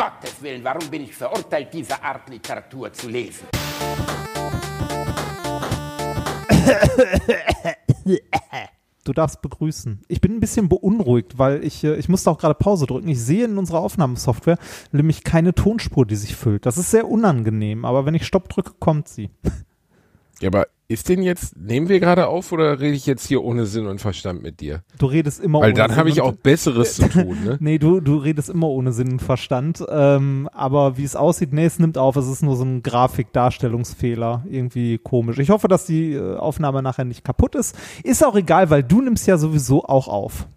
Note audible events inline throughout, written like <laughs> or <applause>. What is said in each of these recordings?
Gottes Willen, warum bin ich verurteilt, diese Art Literatur zu lesen? Du darfst begrüßen. Ich bin ein bisschen beunruhigt, weil ich, äh, ich musste auch gerade Pause drücken. Ich sehe in unserer Aufnahmesoftware nämlich keine Tonspur, die sich füllt. Das ist sehr unangenehm, aber wenn ich Stopp drücke, kommt sie. Ja, aber ist denn jetzt, nehmen wir gerade auf oder rede ich jetzt hier ohne Sinn und Verstand mit dir? Du redest immer Weil ohne dann Sinn habe ich auch Besseres zu tun, ne? <laughs> Nee, du, du redest immer ohne Sinn und Verstand. Ähm, aber wie es aussieht, nee, es nimmt auf. Es ist nur so ein Grafikdarstellungsfehler. Irgendwie komisch. Ich hoffe, dass die äh, Aufnahme nachher nicht kaputt ist. Ist auch egal, weil du nimmst ja sowieso auch auf.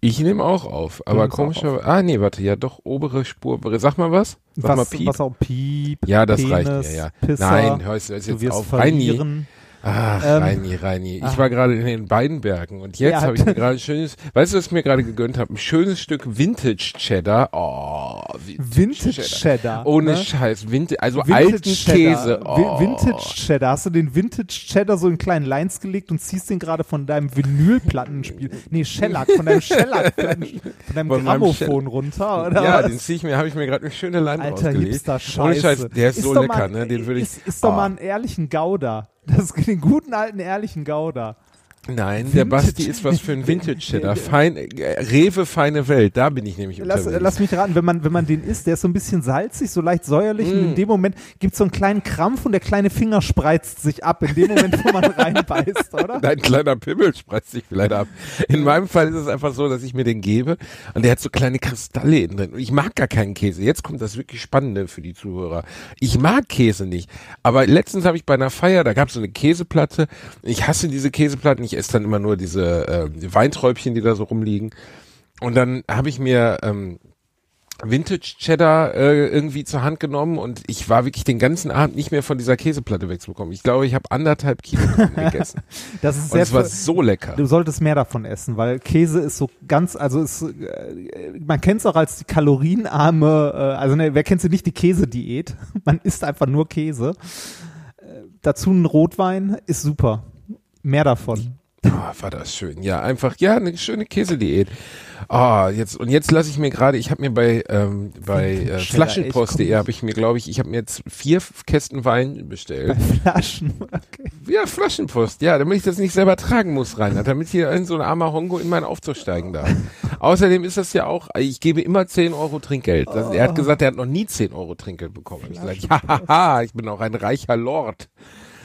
Ich nehme auch auf, aber komischerweise, ah nee, warte, ja doch, obere Spur, sag mal was? Sag was, mal Piep. was auch Piep, Ja, das Penis, reicht mir, ja. Pisser, Nein, hörst du das du jetzt auf, verlieren. Ach, Ähm, Reini, Reini. Ich ah. war gerade in den Beidenbergen und jetzt Ja. habe ich mir gerade ein schönes, weißt du, was ich mir gerade gegönnt habe? Ein schönes Stück Vintage Cheddar. Oh, Vintage Cheddar. Ohne ne? Scheiß, Vintage, also Vintage alten Cheddar. Käse. Oh. Vi- Vintage Cheddar. Hast du den Vintage Cheddar so in kleinen Lines gelegt und ziehst den gerade von deinem Vinylplattenspiel, nee, Shellac, von deinem Shellac-Platten, von deinem Von Grammophon runter, oder Ja, was? den zieh ich mir, habe ich mir gerade eine schöne Leine Alter rausgelegt. Hipster-Scheiße. Ohne Scheiß, der ist, so doch lecker, mal, ne? Den würde ich. Ist, ist doch Oh. mal einen ehrlichen Gouda. Das den guten alten ehrlichen Gouda. Nein, der Vintage- Basti ist was für ein Vintage Cheddar. <laughs> Fein, äh, Rewe feine Welt, da bin ich nämlich Lass, unterwegs. lass mich raten, wenn man, wenn man den isst, der ist so ein bisschen salzig, so leicht säuerlich und Mm. in dem Moment gibt es so einen kleinen Krampf und der kleine Finger spreizt sich ab, in dem Moment, wo man <laughs> reinbeißt, oder? Dein kleiner Pimmel spreizt sich vielleicht ab. In meinem Fall ist es einfach so, dass ich mir den gebe und der hat so kleine Kristalle innen drin. Und ich mag gar keinen Käse. Jetzt kommt das wirklich Spannende für die Zuhörer. Ich mag Käse nicht. Aber letztens habe ich bei einer Feier, da gab es so eine Käseplatte. Ich hasse diese Käseplatten. Ich esse dann immer nur diese äh, Weinträubchen, die da so rumliegen. Und dann habe ich mir ähm, Vintage Cheddar äh, irgendwie zur Hand genommen und ich war wirklich den ganzen Abend nicht mehr von dieser Käseplatte wegzubekommen. Ich glaube, ich habe anderthalb Kilo <laughs> gegessen. Das ist Und sehr es war so lecker. Du solltest mehr davon essen, weil Käse ist so ganz, also ist, äh, man kennt es auch als die kalorienarme, äh, also ne, wer kennt sie nicht, die Käsediät. <laughs> Man isst einfach nur Käse. Äh, dazu ein Rotwein ist super. Mehr davon. Oh, war das schön. Ja, einfach, ja, eine schöne Käsediät. Ah, jetzt, und jetzt lasse ich mir gerade, ich habe mir bei, ähm, bei äh, Flaschenpost.de habe ich mir, glaube ich, ich habe mir jetzt vier Kästen Wein bestellt. Flaschen. Okay. Ja, Flaschenpost, ja, damit ich das nicht selber tragen muss, Reinhard, damit hier ein so ein armer Hongo in meinen Aufzug steigen darf. Außerdem ist das ja auch, ich gebe immer 10 Euro Trinkgeld. Das, er hat gesagt, er hat noch nie 10 Euro Trinkgeld bekommen. Ich gesagt, <laughs> ja, haha, ich bin auch ein reicher Lord.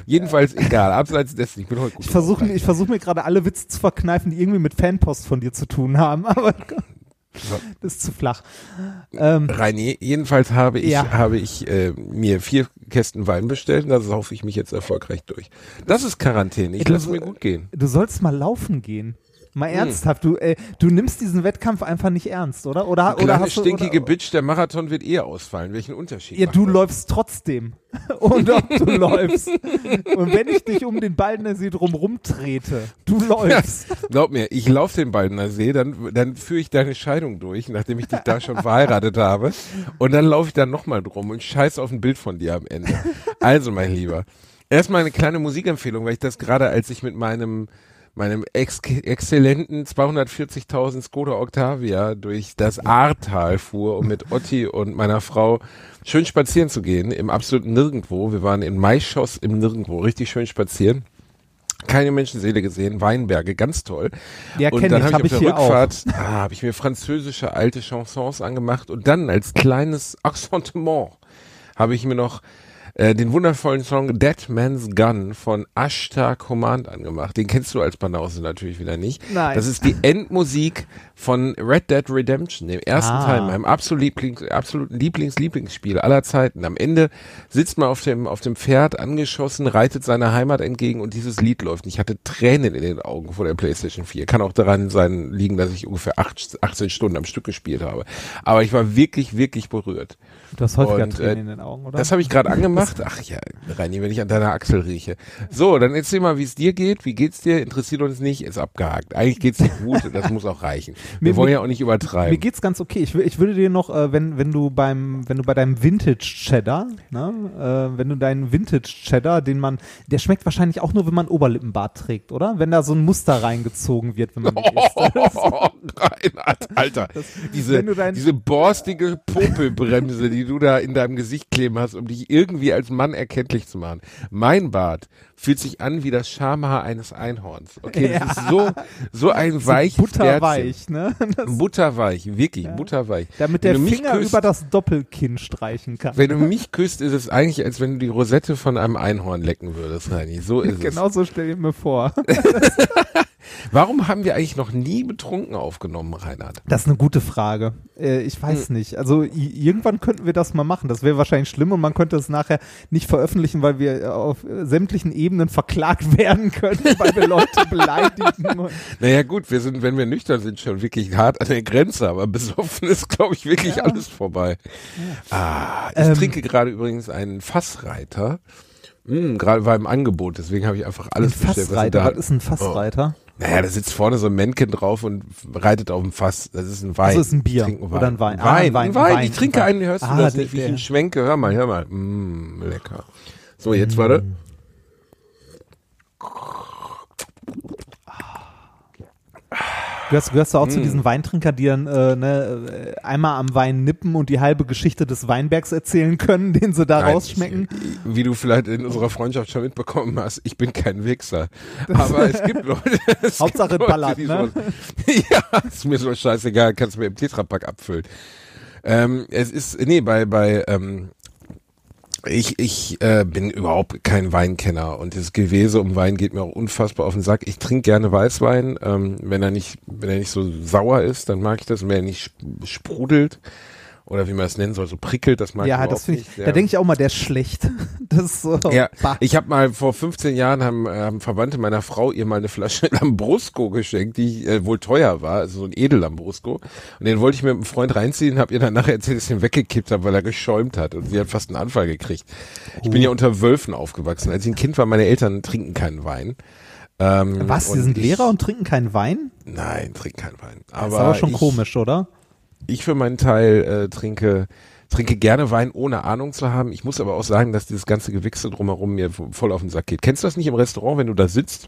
<laughs> Jedenfalls egal, abseits dessen, ich bin heute gut. Ich versuche versuch mir gerade alle Witze zu verkneifen, die irgendwie mit Fanpost von dir zu tun haben, <laughs> aber das ist zu flach. Ähm, Reini, jedenfalls habe ich, Ja. habe ich äh, mir vier Kästen Wein bestellt und da saufe ich mich jetzt erfolgreich durch. Das ist Quarantäne. Ich lasse mir gut gehen. du sollst mal laufen gehen. Hm. Mal ernsthaft, du, äh, du nimmst diesen Wettkampf einfach nicht ernst, oder? Oder, oder Kleine hast du, stinkige oder, Bitch, der Marathon wird eher ausfallen. Welchen Unterschied? Ja, du das? läufst trotzdem. <laughs> Und ob du läufst. Und wenn ich dich um den Baldner See drum rumtrete, du <laughs> läufst. Glaub mir, ich laufe den Baldener See, dann, dann führe ich deine Scheidung durch, nachdem ich dich da schon verheiratet habe. Und dann laufe ich da nochmal drum und scheiß auf ein Bild von dir am Ende. Also, mein Lieber, erstmal eine kleine Musikempfehlung, weil ich das gerade, als ich mit meinem meinem ex exzellenten 240.000 Skoda Octavia durch das Ahrtal fuhr, um mit Otti und meiner Frau schön spazieren zu gehen, im absoluten Nirgendwo. Wir waren in Maischoss im Nirgendwo, richtig schön spazieren. Keine Menschenseele gesehen, Weinberge, ganz toll. Ja, und dann ich, habe hab ich auf ich der. Rückfahrt, ah, habe ich mir französische alte Chansons angemacht und dann als kleines Accentement habe ich mir noch äh, den wundervollen Song Dead Man's Gun von Ashta Command angemacht. Den kennst du als Banause natürlich wieder nicht. Nein. Das ist die Endmusik von Red Dead Redemption, dem ersten Ah. Teil, meinem absolut Lieblings, absoluten Lieblings, Lieblingsspiel aller Zeiten. Am Ende sitzt man auf dem, auf dem Pferd angeschossen, reitet seiner Heimat entgegen und dieses Lied läuft. Und Ich hatte Tränen in den Augen vor der PlayStation 4. Kann auch daran sein, liegen, dass ich ungefähr acht, 18 Stunden am Stück gespielt habe. Aber ich war wirklich, wirklich berührt. Du hast häufiger Und, Tränen äh, in den Augen, oder? Das habe ich gerade angemacht gedacht? Ach ja, Reini, wenn ich an deiner Achsel rieche. So, dann erzähl mal, wie es dir geht. Wie geht's dir? Interessiert uns nicht, ist abgehakt. Eigentlich geht's dir gut, das muss auch reichen. Wir Mir- wollen ja auch nicht übertreiben. Mir geht's ganz okay. Ich, ich würde dir noch, äh, wenn, wenn du beim, wenn du bei deinem Vintage Cheddar, ne, äh, wenn du deinen Vintage Cheddar, den man, der schmeckt wahrscheinlich auch nur, wenn man Oberlippenbart trägt, oder? Wenn da so ein Muster reingezogen wird, wenn man <laughs> isst. Oh, Reinhard, Alter, diese, wenn du dein- diese borstige Popelbremse, die du da in deinem Gesicht kleben hast, um dich irgendwie als Mann erkenntlich zu machen. Mein Bart fühlt sich an wie das Schamhaar eines Einhorns. Okay, das ist so, so ein <laughs> weich Butterweich, ne? Das, Butterweich, wirklich, butterweich. damit der Finger küsst- über das Doppelkinn streichen kann. Wenn du mich küsst, ist es eigentlich, als wenn du die Rosette von einem Einhorn lecken würdest, Reini. So ist <laughs> es. Genau so stell ich mir vor. <laughs> Warum haben wir eigentlich noch nie betrunken aufgenommen, Reinhard? Das ist eine gute Frage. Äh, ich Hm. weiß nicht. Also irgendwann könnten wir das mal machen. Das wäre wahrscheinlich schlimm und man könnte es nachher nicht veröffentlichen, weil wir äh, auf äh, sämtlichen Ebenen verklagt <laughs> werden können, weil wir Leute <laughs> beleidigen. Naja gut, wir sind, wenn wir nüchtern sind, schon wirklich hart an der Grenze, aber besoffen ist, glaube ich, wirklich alles vorbei. Ah, ich Ähm. trinke gerade übrigens einen Fassreiter. Mm, gerade war im Angebot, deswegen habe ich einfach alles ein bestellt. was Fassreiter. da Was ist ein Fassreiter? Naja, da sitzt vorne so ein Männchen drauf und reitet auf dem Fass. Das ist ein Wein. Also ist ein Bier Trinken oder ein Wein. Wein, Ah, ein ein Wein, Wein. Wein, Ich trinke Wein. einen, hörst du Ah, das der- nicht, wie ich ihn schwenke? Hör mal, hör mal. Mm, lecker. So, jetzt warte. Gehörst, gehörst du auch zu Mm. diesen Weintrinker, die dann äh, ne, äh, einmal am Wein nippen und die halbe Geschichte des Weinbergs erzählen können, <laughs> den sie da Nein, rausschmecken? Ich, wie du vielleicht in unserer Freundschaft schon mitbekommen hast, ich bin kein Wichser. Aber es gibt Leute. <laughs> Es Hauptsache gibt Leute, ballert, ne? So, <laughs> ja, ist mir so scheißegal, kannst du mir im Tetrapack abfüllen. Ähm, es ist, nee, bei, bei, ähm, ich, ich äh, bin überhaupt kein Weinkenner und das Gewese um Wein geht mir auch unfassbar auf den Sack. Ich trinke gerne Weißwein, ähm, wenn er nicht, wenn er nicht so sauer ist, dann mag ich das. Wenn er nicht sp- sprudelt oder wie man es nennen soll, so prickelt, das ich Ja, das finde ich, nicht. da denke ich auch mal, der ist schlecht. <laughs> Das so, Ja, bah. ich habe mal vor 15 Jahren haben, äh, haben Verwandte meiner Frau ihr mal eine Flasche <laughs> Lambrusco geschenkt, die äh, wohl teuer war, also so ein edel Lambrusco. Und den wollte ich mit einem Freund reinziehen, habe ihr dann nachher erzählt, dass ich den weggekippt habe, weil er geschäumt hat und sie hat fast einen Anfall gekriegt. Ich Oh. bin ja unter Wölfen aufgewachsen. Als ich ein Kind war, meine Eltern trinken keinen Wein. Ähm, Was, und sind ich- Lehrer und trinken keinen Wein? Nein, trinken keinen Wein. Das Aber ist aber schon ich, komisch, oder? Ich für meinen Teil äh, trinke trinke gerne Wein, ohne Ahnung zu haben. Ich muss aber auch sagen, dass dieses ganze Gewichse drumherum mir voll auf den Sack geht. Kennst du das nicht im Restaurant, wenn du da sitzt?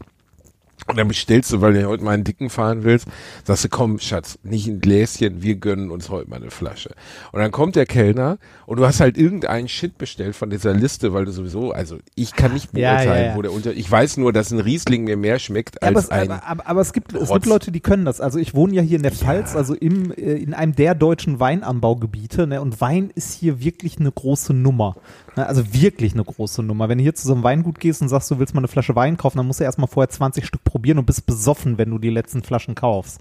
Und dann bestellst du, weil du heute mal einen dicken fahren willst, sagst du, komm, Schatz, nicht ein Gläschen, wir gönnen uns heute mal eine Flasche. Und dann kommt der Kellner und du hast halt irgendeinen Shit bestellt von dieser Liste, weil du sowieso, also ich kann nicht Ja, beurteilen, ja, ja. wo der unter, ich weiß nur, dass ein Riesling mir mehr schmeckt Ja, aber, als es, ein, aber, aber, es gibt es gibt Leute, die können das. Also ich wohne ja hier in der Pfalz, also im äh, in einem der deutschen Weinanbaugebiete, ne? Und Wein ist hier wirklich eine große Nummer. Ne? Also wirklich eine große Nummer. Wenn du hier zu so einem Weingut gehst und sagst, du willst mal eine Flasche Wein kaufen, dann musst du erstmal vorher 20 Stück probieren und bist besoffen, wenn du die letzten Flaschen kaufst.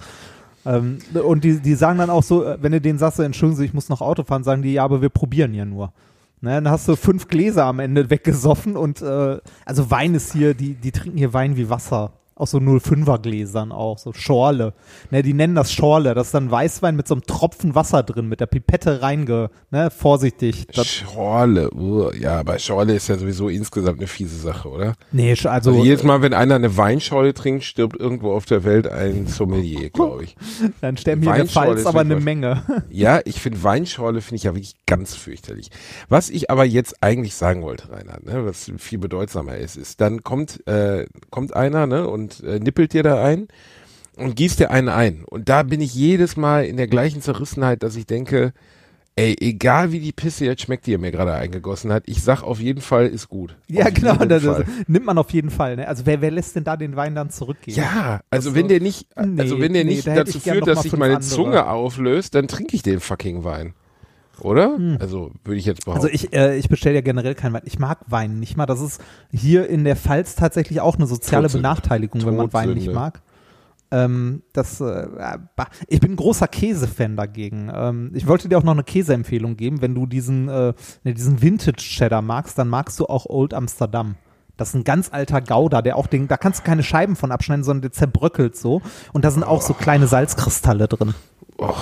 Ähm, und die, die sagen dann auch so, äh, wenn du denen sagst, entschuldigen Sie, ich muss noch Auto fahren, sagen die, ja, aber wir probieren ja nur. Ne, dann hast du fünf Gläser am Ende weggesoffen und äh, also Wein ist hier, die, die trinken hier Wein wie Wasser. Aus so 05er Gläsern auch, so Schorle. Ne, die nennen das Schorle. Das ist dann Weißwein mit so einem Tropfen Wasser drin, mit der Pipette reinge, ne, vorsichtig. Das, Schorle. Uh, ja, aber Schorle ist ja sowieso insgesamt eine fiese Sache, oder? nee, also, Also jedes Mal, wenn einer eine Weinschorle trinkt, stirbt irgendwo auf der Welt ein Sommelier, <laughs> glaube ich. dann sterben hier in der Pfalz aber eine Menge. <laughs> Ja, ich finde Weinschorle finde ich ja wirklich ganz fürchterlich. Was ich aber jetzt eigentlich sagen wollte, Reinhard, ne, was viel bedeutsamer ist, ist, dann kommt äh, kommt einer ne, und äh, nippelt dir da ein und gießt dir einen ein. Und da bin ich jedes Mal in der gleichen Zerrissenheit, dass ich denke, ey, egal wie die Pisse jetzt schmeckt, die er mir gerade eingegossen hat, ich sag auf jeden Fall, ist gut. Ja, auf genau, das, Fall. nimmt man auf jeden Fall. Ne? Also wer, wer lässt denn da den Wein dann zurückgehen? Ja, also Das wenn der nicht, Nee, also wenn der nee, nicht da hätte dazu führt, dass sich meine andere. Zunge auflöst, dann trinke ich den fucking Wein. Oder? Also würde ich jetzt behaupten. Also ich, äh, ich bestelle ja generell keinen Wein. Ich mag Wein nicht mal. Das ist hier in der Pfalz tatsächlich auch eine soziale Todsünde. Benachteiligung, wenn man Wein nicht Todsünde. mag. Ähm, das, äh, bah. ich bin ein großer Käsefan dagegen. Ähm, ich wollte dir auch noch eine Käseempfehlung geben. Wenn du diesen, äh, ne, diesen Vintage Cheddar magst, dann magst du auch Old Amsterdam. Das ist ein ganz alter Gouda, der auch den, da kannst du keine Scheiben von abschneiden, sondern der zerbröckelt so. Und da sind auch so kleine Salzkristalle drin. Oh,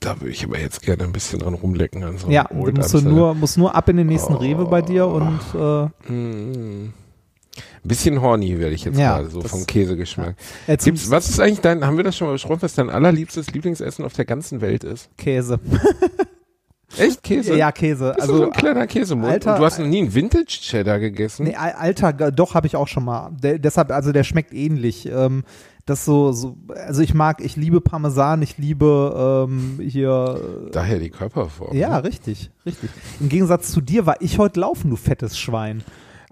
da würde ich aber jetzt gerne ein bisschen dran rumlecken. An so Ja, du musst du nur, musst nur ab in den nächsten Oh. Rewe bei dir und äh, Mm. Ein bisschen horny werde ich jetzt Ja, gerade, so vom Käsegeschmack. zum Gibt's, was ist eigentlich dein, haben wir das schon mal besprochen, was dein allerliebstes Lieblingsessen auf der ganzen Welt ist? Käse. <laughs> Echt Käse? Ja, Käse. Bist Also so ein kleiner Käsemund? Alter- Und du hast noch nie einen Vintage Cheddar gegessen? Nee, Al- Alter, doch habe ich auch schon mal. Der, deshalb, also der schmeckt ähnlich. Ähm, das so, so, also ich mag, ich liebe Parmesan, ich liebe ähm, hier. Daher die Körperform. Äh, ja, ne? richtig, richtig. Im Gegensatz zu dir war ich heute laufen, du fettes Schwein.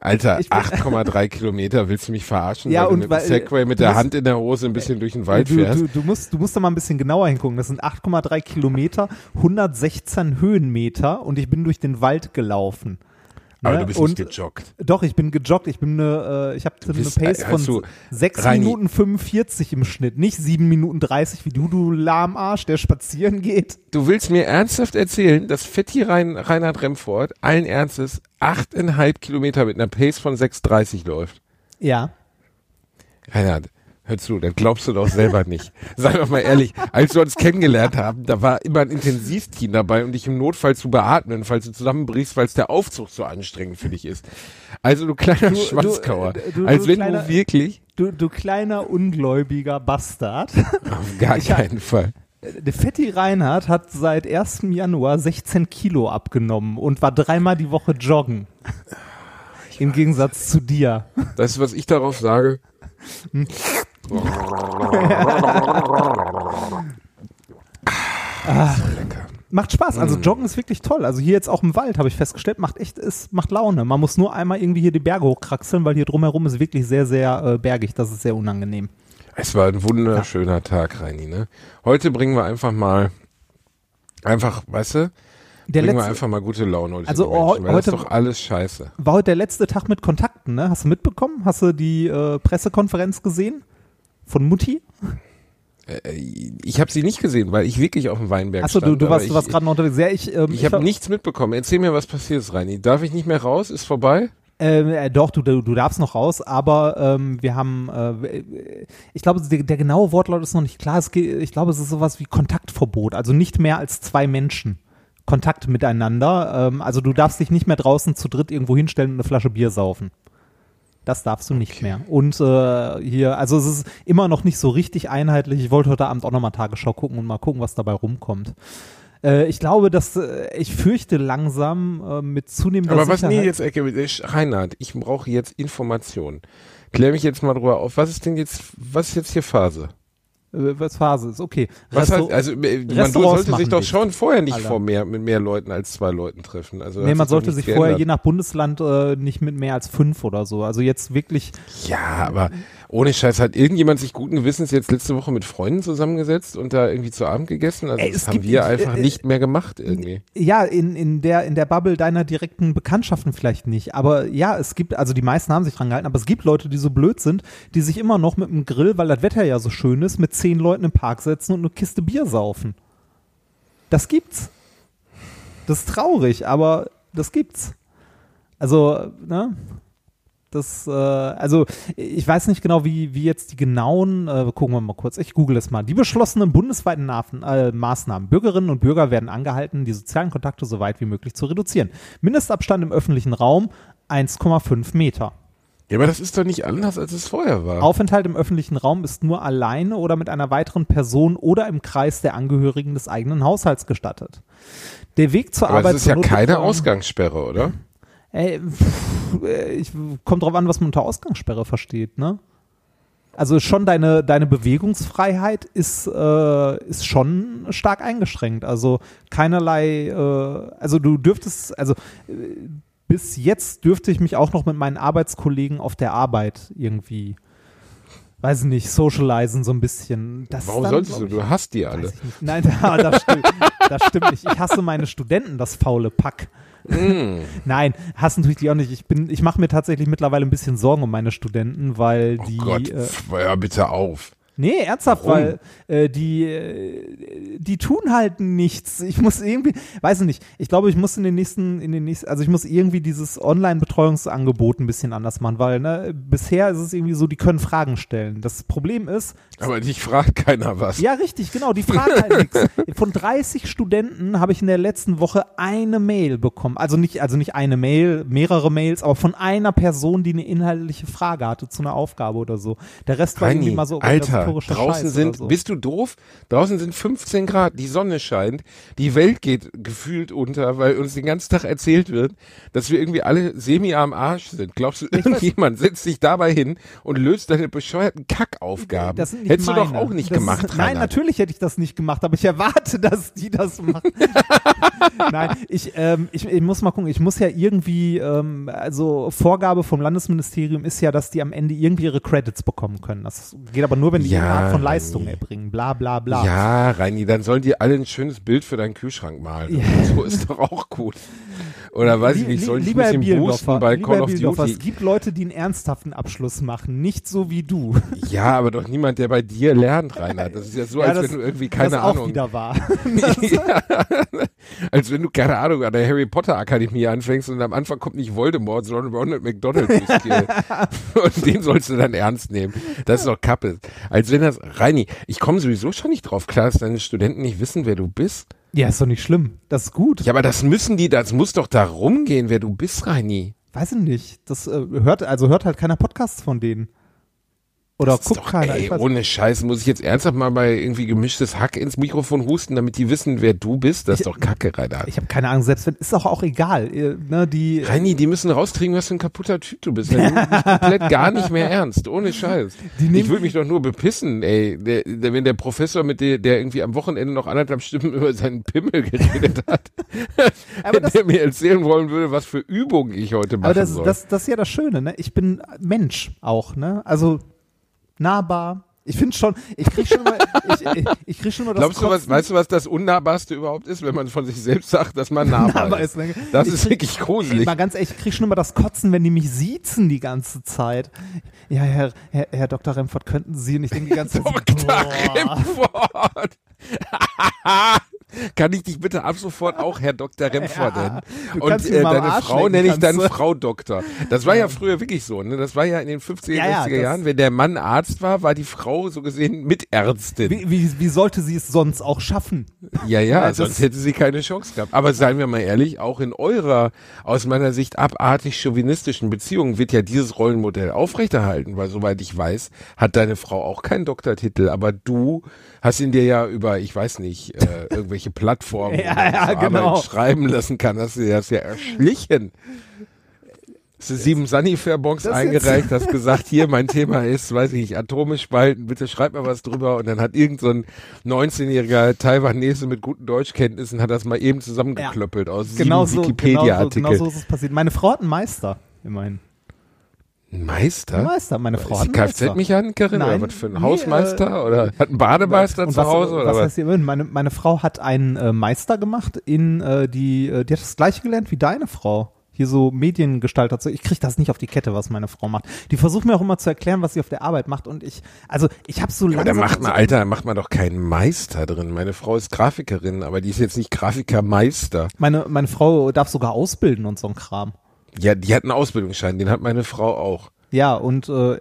Alter, Ich bin- 8,3 Kilometer, willst du mich verarschen? Ja, weil und du mit weil- Segway mit du der musst- Hand in der Hose ein bisschen durch den Wald du, fährst? du, du, musst, du musst da mal ein bisschen genauer hingucken. Das sind 8,3 Kilometer, 116 Höhenmeter und ich bin durch den Wald gelaufen. Aber Ne? du bist und, nicht gejoggt. Doch, ich bin gejoggt. Ich bin eine, äh, ich habe eine bist- Pace von hast du- 6 Reini- Minuten 45 im Schnitt, nicht 7 Minuten 30 wie du, du Lahmarsch, der spazieren geht. Du willst mir ernsthaft erzählen, dass Fetti Rein, Reinhard Remford allen Ernstes 8,5 Kilometer mit einer Pace von 6,30 läuft? Ja. Reinhard, hör zu, das glaubst du doch selber nicht. Sag doch mal ehrlich, als wir uns kennengelernt haben, da war immer ein Intensivteam dabei, um dich im Notfall zu beatmen, falls du zusammenbrichst, weil es der Aufzug so anstrengend für dich ist. Also du kleiner Du- Schwanzkauer, du- du als wenn kleiner- du wirklich, Du, du kleiner ungläubiger Bastard. auf gar Ich keinen Fall. Der Fetti Reinhardt hat seit 1. Januar 16 Kilo abgenommen und war dreimal die Woche joggen. Im Gegensatz zu dir. Das ist, was ich darauf sage. Ah. Macht Spaß. Also Mhm. Joggen ist wirklich toll. Also hier jetzt auch im Wald habe ich festgestellt, macht echt, es macht Laune. Man muss nur einmal irgendwie hier die Berge hochkraxeln, weil hier drumherum ist wirklich sehr, sehr äh, bergig. Das ist sehr unangenehm. Es war ein wunderschöner Tag, Reini, ne? Heute bringen wir einfach mal, einfach, weißt du, Der bringen wir letzte, einfach mal gute Laune heute. Also, den Menschen, heu- weil das ist heute- doch alles scheiße. war heute der letzte Tag mit Kontakten, ne? Hast du mitbekommen? Hast du die äh, Pressekonferenz gesehen? Von Mutti? Äh, Ich habe sie nicht gesehen, weil ich wirklich auf dem Weinberg Achso, stand. du, du aber warst, ich, du warst gerade noch unterwegs. Ja, ich, ähm, Ich habe war- nichts mitbekommen. Erzähl mir, was passiert ist, Reini. Darf ich nicht mehr raus? Ist vorbei? Ähm, äh, doch, du, du, du darfst noch raus, aber ähm, wir haben, äh, ich glaube, der, der genaue Wortlaut ist noch nicht klar. Es geht, ich glaube, es ist sowas wie Kontaktverbot, also nicht mehr als zwei Menschen. Kontakt miteinander. Ähm, also du darfst dich nicht mehr draußen zu dritt irgendwo hinstellen und eine Flasche Bier saufen. Das darfst du nicht Okay. mehr. Und äh, hier, also es ist immer noch nicht so richtig einheitlich. Ich wollte heute Abend auch nochmal Tagesschau gucken und mal gucken, was dabei rumkommt. Äh, ich glaube, dass äh, ich fürchte langsam äh, mit zunehmender Aber was, Sicherheit. nee, jetzt, Ecke, Reinhard, ich brauche jetzt Informationen. Klär mich jetzt mal drüber auf. Was ist denn jetzt, was ist jetzt hier Phase? Äh, was Phase ist, okay. Was Restau- heißt, also, äh, man sollte sich doch schon vorher nicht Alle. vor mehr, mit mehr Leuten als zwei Leuten treffen. Also, nee, man sollte sich vorher je nach Bundesland äh, nicht mit mehr als fünf oder so. Also jetzt wirklich, Ja, aber ohne Scheiß, hat irgendjemand sich guten Gewissens jetzt letzte Woche mit Freunden zusammengesetzt und da irgendwie zu Abend gegessen? Also, Ey, das haben wir einfach äh, nicht mehr gemacht irgendwie. ja, in, in, der, in der Bubble deiner direkten Bekanntschaften vielleicht nicht. Aber ja, es gibt, also die meisten haben sich dran gehalten, aber es gibt Leute, die so blöd sind, die sich immer noch mit dem Grill, weil das Wetter ja so schön ist, mit zehn Leuten im Park setzen und eine Kiste Bier saufen. Das gibt's. Das ist traurig, aber das gibt's. Also, ne? Das, äh, also ich weiß nicht genau, wie, wie jetzt die genauen, äh, gucken wir mal kurz, ich google es mal. Die beschlossenen bundesweiten äh, Maßnahmen. Bürgerinnen und Bürger werden angehalten, die sozialen Kontakte so weit wie möglich zu reduzieren. Mindestabstand im öffentlichen Raum 1,5 Meter. Ja, aber das ist doch nicht anders, als es vorher war. Aufenthalt im öffentlichen Raum ist nur alleine oder mit einer weiteren Person oder im Kreis der Angehörigen des eigenen Haushalts gestattet. Der Weg zur aber Arbeit. das ist ja keine Ausgangssperre, oder? Ey, pff, äh, ich, kommt drauf an, was man unter Ausgangssperre versteht, ne? Also schon deine, deine Bewegungsfreiheit ist, äh, ist schon stark eingeschränkt. Also keinerlei, äh, also du dürftest, also äh, bis jetzt dürfte ich mich auch noch mit meinen Arbeitskollegen auf der Arbeit irgendwie, weiß ich nicht, socialisen so ein bisschen. Das Warum dann, solltest du? ich, Du hast die alle. Nein, <laughs> da, das, stimmt, das stimmt nicht. Ich hasse meine Studenten, das faule Pack. Mm. Nein, hassen tue ich die auch nicht. Ich bin, ich mache mir tatsächlich mittlerweile ein bisschen Sorgen um meine Studenten, weil Oh die. Gott, Äh, hör bitte auf. Nee, ernsthaft, Warum? weil äh, die, äh, die tun halt nichts. Ich muss irgendwie, weiß ich nicht, ich glaube, ich muss in den nächsten, in den nächsten, also ich muss irgendwie dieses Online-Betreuungsangebot ein bisschen anders machen, weil ne, bisher ist es irgendwie so, die können Fragen stellen. Das Problem ist, Aber dich fragt keiner was. ja, richtig, genau. Die fragen halt <laughs> nichts. Von 30 Studenten habe ich in der letzten Woche eine Mail bekommen. Also nicht, also nicht eine Mail, mehrere Mails, aber von einer Person, die eine inhaltliche Frage hatte zu einer Aufgabe oder so. Der Rest war irgendwie mal so Alter, draußen Scheiß sind, so. bist du doof? Draußen sind 15 Grad, die Sonne scheint, die Welt geht gefühlt unter, weil uns den ganzen Tag erzählt wird, dass wir irgendwie alle semi am Arsch sind. Glaubst du, irgendjemand setzt sich dabei hin und löst deine bescheuerten Kackaufgaben? Das sind nicht Hättest du doch meine. auch nicht das gemacht, Ist, nein, natürlich hätte ich das nicht gemacht, aber ich erwarte, dass die das machen. <laughs> nein, ich, ähm, ich, ich muss mal gucken, ich muss ja irgendwie, ähm, also Vorgabe vom Landesministerium ist ja, dass die am Ende irgendwie ihre Credits bekommen können. Das geht aber nur, wenn die Ja, Art von Leistung Reini. erbringen. Bla bla bla. Ja, Reini, dann sollen die alle ein schönes Bild für deinen Kühlschrank malen. <laughs> So ist doch auch gut. Oder weiß ich nicht, sollen die ein bisschen boosten bei Call of Duty? es gibt Leute, die einen ernsthaften Abschluss machen, nicht so wie du. Ja, aber doch niemand, der bei dir lernt, Rainer. Das ist ja so, Ja, als das- wenn du irgendwie, keine das auch Ahnung, wieder wahr. <laughs> ja, als wenn du, keine Ahnung, an der Harry Potter Akademie anfängst und am Anfang kommt nicht Voldemort, sondern Ronald McDonald durchs <laughs> Kiel. Und den sollst du dann ernst nehmen. Das ist doch Kappe. Als wenn das, Reini, ich komme sowieso schon nicht drauf klar, dass deine Studenten nicht wissen, wer du bist. Ja, ist doch nicht schlimm. Das ist gut. Ja, aber das müssen die, das muss doch da rumgehen, wer du bist, Reini. Weiß ich nicht. Das äh, hört, also hört halt keiner Podcasts von denen. Oder guckt doch, keiner. ey, ich ohne Scheiß, muss ich jetzt ernsthaft mal bei irgendwie gemischtes Hack ins Mikrofon husten, damit die wissen, wer du bist? Das ist doch Kacke, Rainer. ich habe keine Ahnung, selbst wenn, ist doch auch egal. Ne, die, Reini, die müssen rauskriegen, was für ein kaputter Typ du bist. Nehmen <laughs> dich komplett gar nicht mehr ernst, ohne Scheiß. Die ich würde mich doch nur bepissen, ey. Der, der, wenn der Professor mit der, der irgendwie am Wochenende noch anderthalb Stunden über seinen Pimmel geredet hat, <laughs> das, der mir erzählen wollen würde, was für Übungen ich heute machen aber das, soll. das, das ist ja das Schöne, ne? Ich bin Mensch auch, ne? Also nahbar. Ich finde schon, ich krieg schon mal, ich, ich, ich krieg schon mal das Glaubst du, was, Kotzen. weißt du, was das Unnahbarste überhaupt ist, wenn man von sich selbst sagt, dass man nahbar, Nahbar ist? ne? Das Ich ist krieg- wirklich gruselig. Mal ganz ehrlich, ich krieg schon immer das Kotzen, wenn die mich siezen die ganze Zeit. Ja, Herr, Herr, Herr Dr. Remford, könnten Sie und ich denke die ganze Zeit, <laughs> so, Dr. Remford. <laughs> Kann ich dich bitte ab sofort auch Herr Dr. Remford Ja, nennen? Und äh, deine Frau nenne ich dann. Frau Doktor. Das war ja früher wirklich so, ne? Das war ja in den 50er, Ja, ja, 60er das- Jahren, wenn der Mann Arzt war, war die Frau so gesehen Mitärztin. Wie, wie, wie sollte sie es sonst auch schaffen? Ja, ja, sonst hätte sie keine Chance gehabt. Aber seien wir mal ehrlich, auch in eurer, aus meiner Sicht abartig chauvinistischen Beziehung wird ja dieses Rollenmodell aufrechterhalten, weil soweit ich weiß, hat deine Frau auch keinen Doktortitel, aber du hast ihn dir ja über, ich weiß nicht, äh, irgendwelche Plattformen Ja, ja, genau. Schreiben lassen kann, hast du das ja erschlichen. Hast du sieben Sunnyfair-Bonks eingereicht, hast gesagt, hier, mein Thema ist, weiß ich nicht, Atome spalten, bitte schreib mal was drüber. Und dann hat irgend so ein 19-jähriger Taiwanese mit guten Deutschkenntnissen hat das mal eben zusammengeklöppelt aus Genau sieben so, genau, so, Wikipedia-Artikeln. genau so ist es passiert. Meine Frau hat einen Meister, immerhin. Ein Ein Meister? Meister, meine Frau Ist die. Kfz-Mechanikerin oder was für ein Nee, Hausmeister? oder hat einen Bademeister Und zu Hause? oder was was? heißt immerhin? Meine, meine Frau hat einen äh, Meister gemacht in äh, die, äh, die hat das gleiche gelernt wie deine Frau. Hier so Mediengestalter. So, ich krieg das nicht auf die Kette, was meine Frau macht. Die versucht mir auch immer zu erklären, was sie auf der Arbeit macht. Und ich, also ich habe so Aber da langsam. macht man, Alter, da macht man doch keinen Meister drin. Meine Frau ist Grafikerin, aber die ist jetzt nicht Grafikermeister. meine, meine Frau darf sogar ausbilden und so ein Kram. Ja, die hat einen Ausbildungsschein, den hat meine Frau auch. Ja, und äh,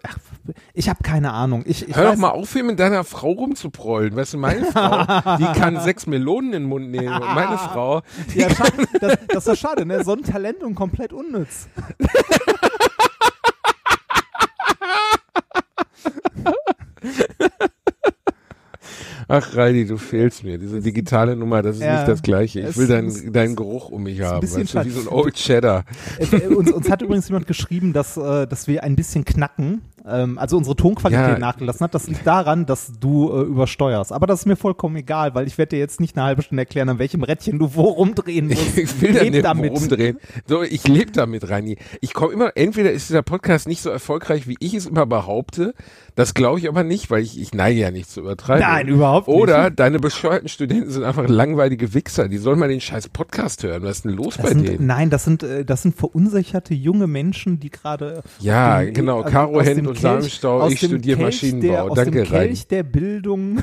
ich habe keine Ahnung. Ich, ich Hör weiß, doch mal auf, hier mit deiner Frau rumzuprollen. Weißt du, meine <laughs> Frau, die kann sechs Melonen in den Mund nehmen. Und meine <laughs> Frau, Ja, schade, das, das ist doch schade, ne? So ein Talent und komplett unnütz. <laughs> ach Reini, du fehlst mir. Diese digitale Nummer, das ist Ja, nicht das Gleiche. Ich will deinen, deinen Geruch um mich haben. bisschen Weißt du, wie so ein Old Cheddar. Äh, uns, uns hat übrigens jemand geschrieben, dass, äh, dass wir ein bisschen knacken. Ähm, also unsere Tonqualität Ja. nachgelassen hat. Das liegt daran, dass du äh, übersteuerst. Aber das ist mir vollkommen egal, weil ich werde dir jetzt nicht eine halbe Stunde erklären, an welchem Rädchen du wo rumdrehen musst. Ich will da Leb nicht damit. rumdrehen. So, ich lebe damit, Reini. Ich komme immer, entweder ist dieser Podcast nicht so erfolgreich, wie ich es immer behaupte. Das glaube ich aber nicht, weil ich, ich neige ja nicht zu übertreiben. Nein, überhaupt nicht. Oder deine bescheuerten Studenten sind einfach langweilige Wichser. Die sollen mal den scheiß Podcast hören. Was ist denn los Das bei sind, denen? nein, das sind, äh, das sind verunsicherte junge Menschen, die gerade Ja, aus dem- genau. also dem Händler und Kelch, Samenstau, ich studiere Kelch Maschinenbau. Der, aus Danke, dem. Kelch der Bildung.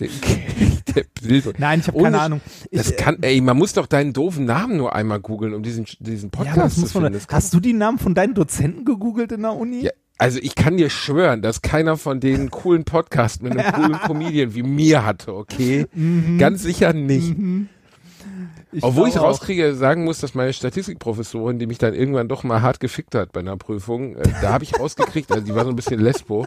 Der Kelch der Bildung. Nein, ich habe keine Ahnung. Ich, Das äh, kann, ey, man muss doch deinen doofen Namen nur einmal googeln, um diesen, diesen ja, Podcast das zu man. finden. Kann- Hast du die Namen von deinen Dozenten gegoogelt in der Uni? Ja, also ich kann dir schwören, dass keiner von denen coolen Podcast mit einem <laughs> coolen Comedian wie mir hatte, okay? Ganz sicher nicht. Obwohl ich glaube auch. rauskriege, sagen muss, dass meine Statistikprofessorin, die mich dann irgendwann doch mal hart gefickt hat bei einer Prüfung, äh, da habe ich <laughs> rausgekriegt, also die war so ein bisschen Lesbo,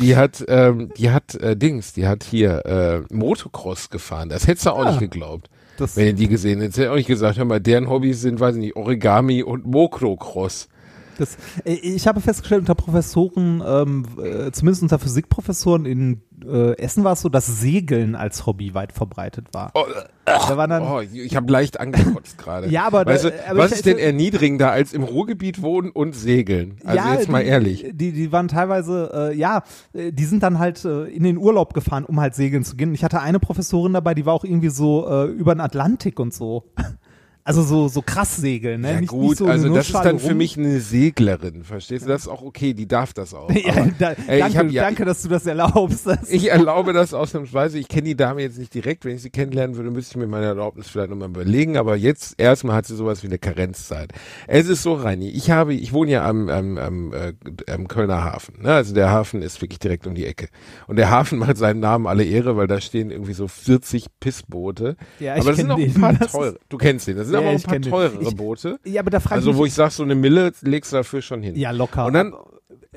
die hat, ähm, die hat äh, Dings, die hat hier äh, Motocross gefahren. Das hättest du auch Ah. nicht geglaubt, Das, wenn ihr die gesehen hättest. Hätte auch nicht gesagt, hör mal, deren Hobbys sind, weiß ich nicht, Origami und Motocross. Das, äh, ich habe festgestellt, unter Professoren, ähm, äh, zumindest unter Physikprofessoren in äh, Essen war es so, dass Segeln als Hobby weit verbreitet war. Oh, Da waren dann, Oh, ich habe leicht angekotzt gerade. <laughs> Ja, aber da- weißt du, aber was ich- ist denn erniedrigender als im Ruhrgebiet wohnen und segeln? Also jetzt mal die, ehrlich. Die, die waren teilweise, äh, ja, äh, die sind dann halt äh, in den Urlaub gefahren, um halt segeln zu gehen. Ich hatte eine Professorin dabei, die war auch irgendwie so äh, über den Atlantik und so. <laughs> Also so, so krass segeln, ne? Ja nicht, gut, nicht so also das ist dann für rum. mich eine Seglerin, verstehst du? Das ist auch okay, die darf das auch. <laughs> Ja, Aber, da, ey, ich danke, hab ja- danke, dass du das erlaubst. Das, Ich erlaube das ausnahmsweise. Ich kenne die Dame jetzt nicht direkt. Wenn ich sie kennenlernen würde, müsste ich mir meine Erlaubnis vielleicht nochmal überlegen. Aber jetzt erstmal hat sie sowas wie eine Karenzzeit. Es ist so, Reini, ich habe, ich wohne ja am, am, am, äh, am Kölner Hafen. Ne? Also der Hafen ist wirklich direkt um die Ecke. Und der Hafen macht seinem Namen alle Ehre, weil da stehen irgendwie so 40 Pissboote. Ja, ich aber das sind auch ein den. paar ist- teure. Du kennst den. Das sind Ja, aber auch ein ich paar teurere Ich- Boote. ja, aber da frage Also ich wo ich sag, so eine Mille legst du dafür schon hin. ja locker. Und dann,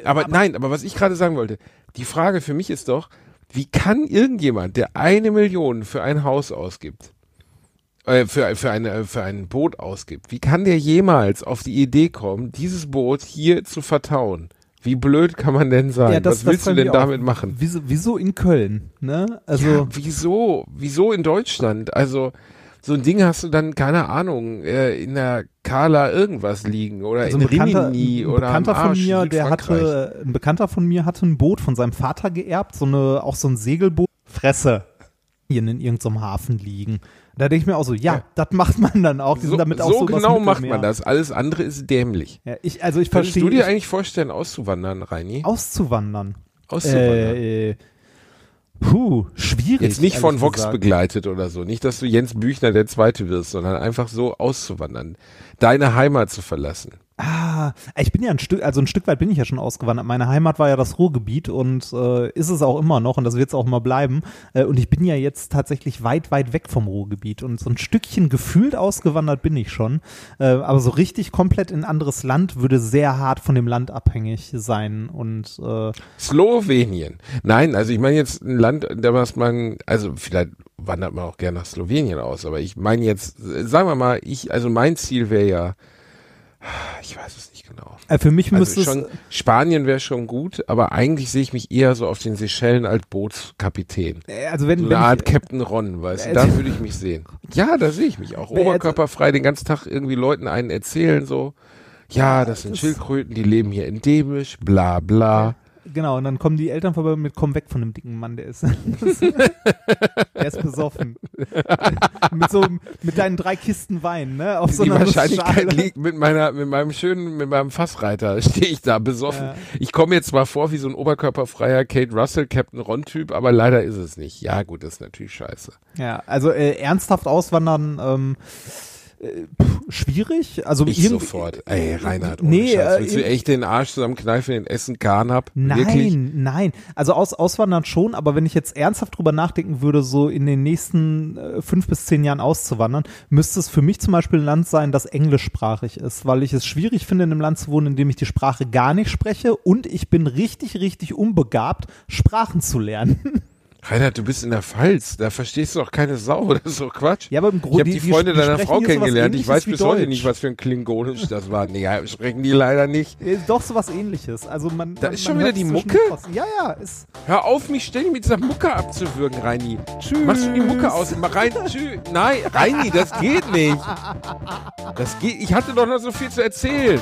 aber, aber nein, aber was ich gerade sagen wollte, die Frage für mich ist doch, wie kann irgendjemand, der eine Million für ein Haus ausgibt, äh, für, für, eine, für ein Boot ausgibt, wie kann der jemals auf die Idee kommen, dieses Boot hier zu vertauen? Wie blöd kann man denn sein? ja, das, was willst das du denn auch. damit machen? Wieso, wieso in Köln? Ne? Also ja, wieso? Wieso in Deutschland? Also so ein Ding hast du dann, keine Ahnung, äh, in der Kala irgendwas liegen oder Also in Rimini ein oder Bekannter von Arsch mir, in der hatte, ein Bekannter von mir hatte ein Boot von seinem Vater geerbt, so eine, auch so ein Segelboot. Fresse. Hier in irgendeinem Hafen liegen. Da denke ich mir auch so, ja, Ja. das macht man dann auch. Die So, sind damit auch so genau macht man das. Alles andere ist dämlich. Ja, ich, also ich Könntest verstehe, du dir ich- eigentlich vorstellen, auszuwandern, Reini? auszuwandern. Auszuwandern. Äh, äh, puh, schwierig. Jetzt nicht von Vox gesagt. begleitet oder so. Nicht, dass du Jens Büchner der Zweite wirst, sondern einfach so auszuwandern. Deine Heimat zu verlassen. Ah, ich bin ja ein Stück, also ein Stück weit bin ich ja schon ausgewandert. Meine Heimat war ja das Ruhrgebiet und äh, ist es auch immer noch und das wird es auch immer bleiben. Äh, und ich bin ja jetzt tatsächlich weit, weit weg vom Ruhrgebiet und so ein Stückchen gefühlt ausgewandert bin ich schon. Äh, aber so richtig komplett in anderes Land würde sehr hart von dem Land abhängig sein und äh, Slowenien. Nein, also ich meine jetzt ein Land, da was man, also vielleicht wandert man auch gerne nach Slowenien aus, aber ich meine jetzt, äh, sagen wir mal, ich, also mein Ziel wäre ja, ich weiß es nicht genau. äh, für mich müsste Also schon, es Spanien wäre schon gut, aber eigentlich sehe ich mich eher so auf den Seychellen als Bootskapitän. äh, also wenn, So wenn eine Art ich, Captain Ron, weißt du, Äh, da würde ich mich sehen. Ja, da sehe ich mich auch. Oberkörperfrei den ganzen Tag irgendwie Leuten einen erzählen, so. Ja, das sind das- Schildkröten, die leben hier endemisch, bla bla. Genau, und dann kommen die Eltern vorbei mit, komm weg von dem dicken Mann, der ist, <laughs> der ist besoffen. <laughs> mit so, mit deinen drei Kisten Wein, ne, auf so die einer Wahrscheinlichkeit Nussschale. liegt mit meiner, mit meinem schönen, mit meinem Fassreiter, <laughs> stehe ich da besoffen. Ja. Ich komme jetzt zwar vor wie so ein oberkörperfreier Kate Russell, Captain Ron Typ, aber leider ist es nicht. Ja, gut, das ist natürlich scheiße. Ja, also äh, ernsthaft auswandern, ähm, äh, pff, schwierig. Also Ich sofort. Ey, Reinhard, ohne Nee, Scheiß. äh, Willst du in- echt den Arsch zusammenkneifen, den Essen Kahn hab? Nein, Wirklich? nein. Also aus, auswandern schon, aber wenn ich jetzt ernsthaft drüber nachdenken würde, so in den nächsten äh, fünf bis zehn Jahren auszuwandern, müsste es für mich zum Beispiel ein Land sein, das englischsprachig ist, weil ich es schwierig finde, in einem Land zu wohnen, in dem ich die Sprache gar nicht spreche und ich bin richtig, richtig unbegabt, Sprachen zu lernen. <laughs> Reinhard, du bist in der Pfalz, da verstehst du doch keine Sau, <laughs> das ist doch Quatsch. Ja, aber im ich Grunde habe die, Freunde deiner Frau kennengelernt, ich weiß bis heute nicht, was für ein Klingonisch das war. Nee, sprechen die leider nicht. Äh, Doch sowas ähnliches. Also man, Da man, ist schon wieder die Mucke? Ja, ja, ist. Hör auf, mich ständig mit dieser Mucke abzuwürgen, Reini. Tschüss. Machst du die Mucke aus? Mach rein, tschüss. Nein, Reini, das geht nicht. Das geht, ich hatte doch noch so viel zu erzählen.